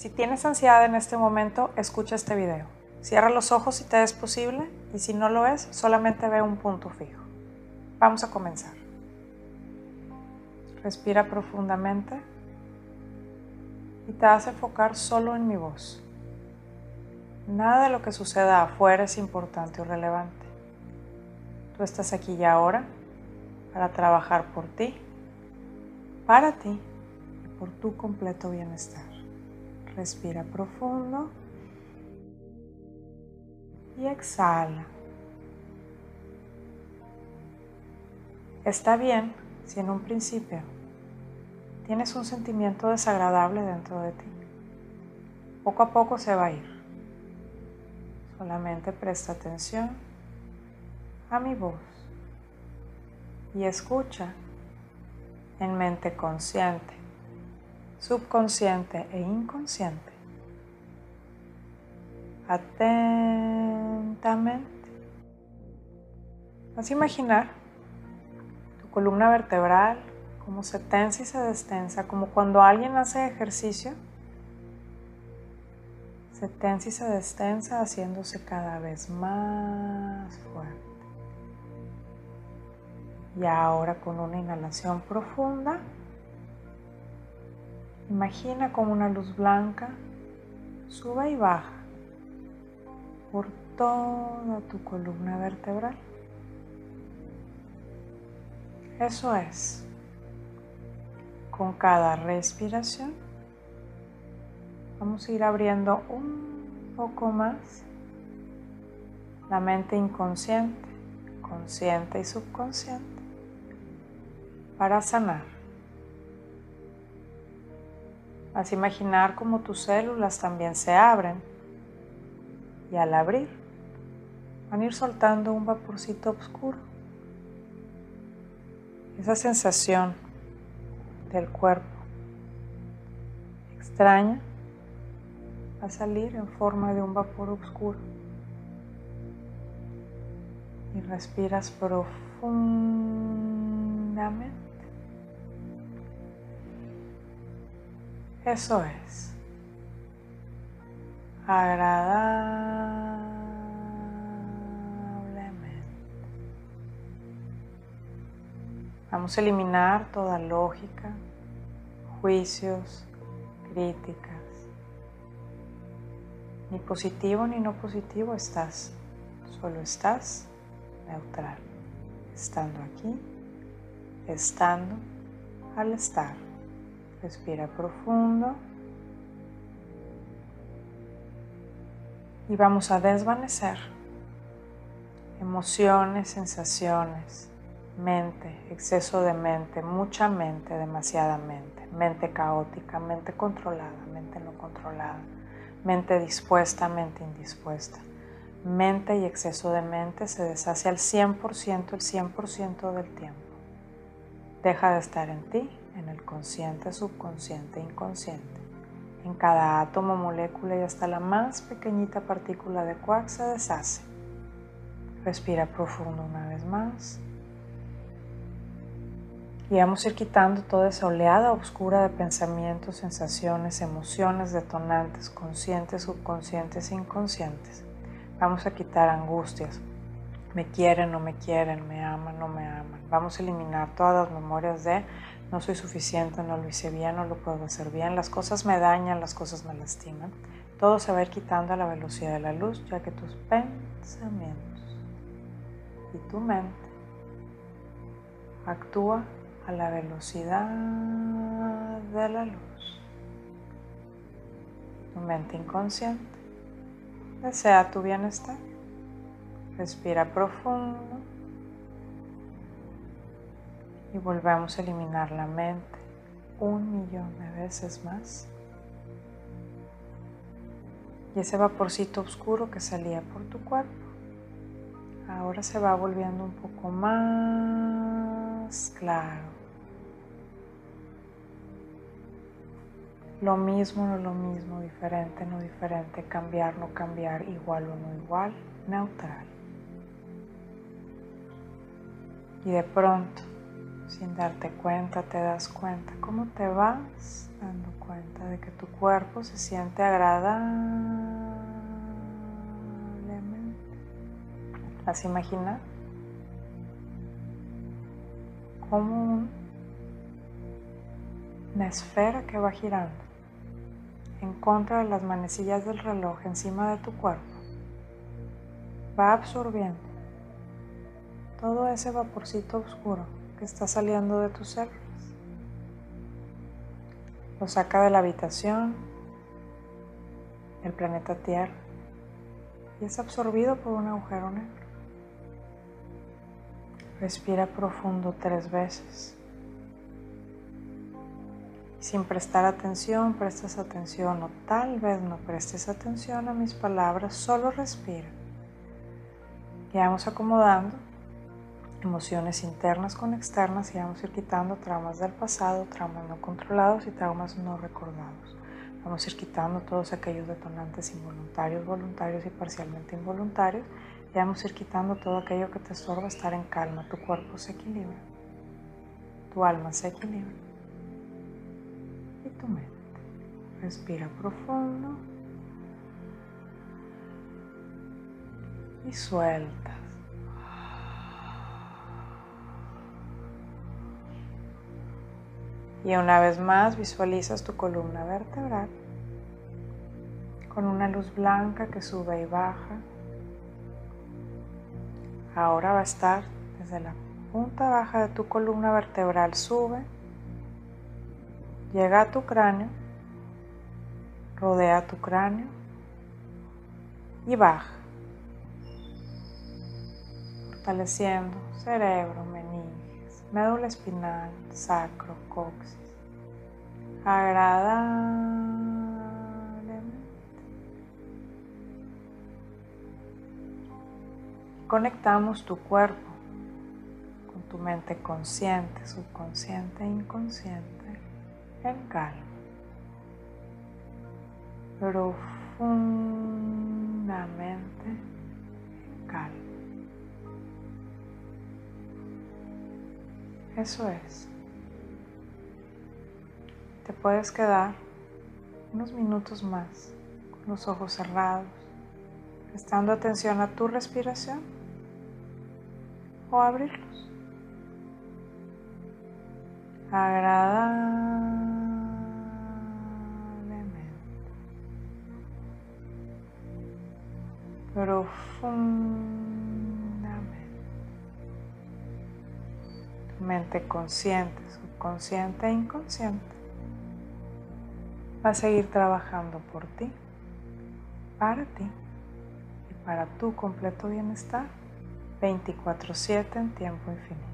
Si tienes ansiedad en este momento, escucha este video. Cierra los ojos si te es posible y si no lo es, solamente ve un punto fijo. Vamos a comenzar. Respira profundamente y te a enfocar solo en mi voz. Nada de lo que suceda afuera es importante o relevante. Tú estás aquí y ahora para trabajar por ti, para ti y por tu completo bienestar. Respira profundo y exhala. Está bien si en un principio tienes un sentimiento desagradable dentro de ti. Poco a poco se va a ir. Solamente presta atención a mi voz y escucha en mente consciente subconsciente e inconsciente. Atentamente. Vas a imaginar tu columna vertebral como se tensa y se destensa, como cuando alguien hace ejercicio. Se tensa y se destensa haciéndose cada vez más fuerte. Y ahora con una inhalación profunda, Imagina como una luz blanca sube y baja por toda tu columna vertebral. Eso es. Con cada respiración vamos a ir abriendo un poco más la mente inconsciente, consciente y subconsciente para sanar. Vas a imaginar como tus células también se abren y al abrir van a ir soltando un vaporcito oscuro. Esa sensación del cuerpo extraña va a salir en forma de un vapor oscuro. Y respiras profundamente. Eso es. Agradablemente. Vamos a eliminar toda lógica, juicios, críticas. Ni positivo ni no positivo estás. Solo estás neutral. Estando aquí, estando al estar. Respira profundo. Y vamos a desvanecer emociones, sensaciones, mente, exceso de mente, mucha mente, demasiada mente, mente caótica, mente controlada, mente no controlada, mente dispuesta, mente indispuesta. Mente y exceso de mente se deshace al 100% el 100% del tiempo. Deja de estar en ti en el consciente, subconsciente, inconsciente. En cada átomo, molécula y hasta la más pequeñita partícula de quark se deshace. Respira profundo una vez más. Y vamos a ir quitando toda esa oleada oscura de pensamientos, sensaciones, emociones detonantes, conscientes, subconscientes inconscientes. Vamos a quitar angustias. Me quieren, no me quieren, me aman, no me aman. Vamos a eliminar todas las memorias de no soy suficiente, no lo hice bien, no lo puedo hacer bien, las cosas me dañan, las cosas me lastiman. Todo se va a ir quitando a la velocidad de la luz, ya que tus pensamientos y tu mente actúa a la velocidad de la luz. Tu mente inconsciente desea tu bienestar. Respira profundo y volvemos a eliminar la mente un millón de veces más. Y ese vaporcito oscuro que salía por tu cuerpo, ahora se va volviendo un poco más claro. Lo mismo, no lo mismo, diferente, no diferente, cambiar, no cambiar, igual o no igual, neutral. Y de pronto sin darte cuenta, te das cuenta cómo te vas dando cuenta de que tu cuerpo se siente agradablemente. ¿Las imaginas? Como una esfera que va girando en contra de las manecillas del reloj encima de tu cuerpo. Va absorbiendo todo ese vaporcito oscuro que está saliendo de tus células. Lo saca de la habitación, el planeta Tierra, y es absorbido por un agujero negro. Respira profundo tres veces. Sin prestar atención, prestas atención o tal vez no prestes atención a mis palabras, solo respira. Y vamos acomodando emociones internas con externas y vamos a ir quitando traumas del pasado, traumas no controlados y traumas no recordados. Vamos a ir quitando todos aquellos detonantes involuntarios, voluntarios y parcialmente involuntarios y vamos a ir quitando todo aquello que te estorba estar en calma. Tu cuerpo se equilibra, tu alma se equilibra y tu mente. Respira profundo y suelta. Y una vez más visualizas tu columna vertebral con una luz blanca que sube y baja. Ahora va a estar desde la punta baja de tu columna vertebral, sube, llega a tu cráneo, rodea tu cráneo y baja, fortaleciendo cerebro, meninge médula espinal, sacro, coxis. Agradablemente. Conectamos tu cuerpo con tu mente consciente, subconsciente e inconsciente en calma. Profundamente en calma. Eso es. Te puedes quedar unos minutos más con los ojos cerrados, prestando atención a tu respiración o abrirlos. Agradablemente. Profundo. Mente consciente, subconsciente e inconsciente, va a seguir trabajando por ti, para ti y para tu completo bienestar 24/7 en tiempo infinito.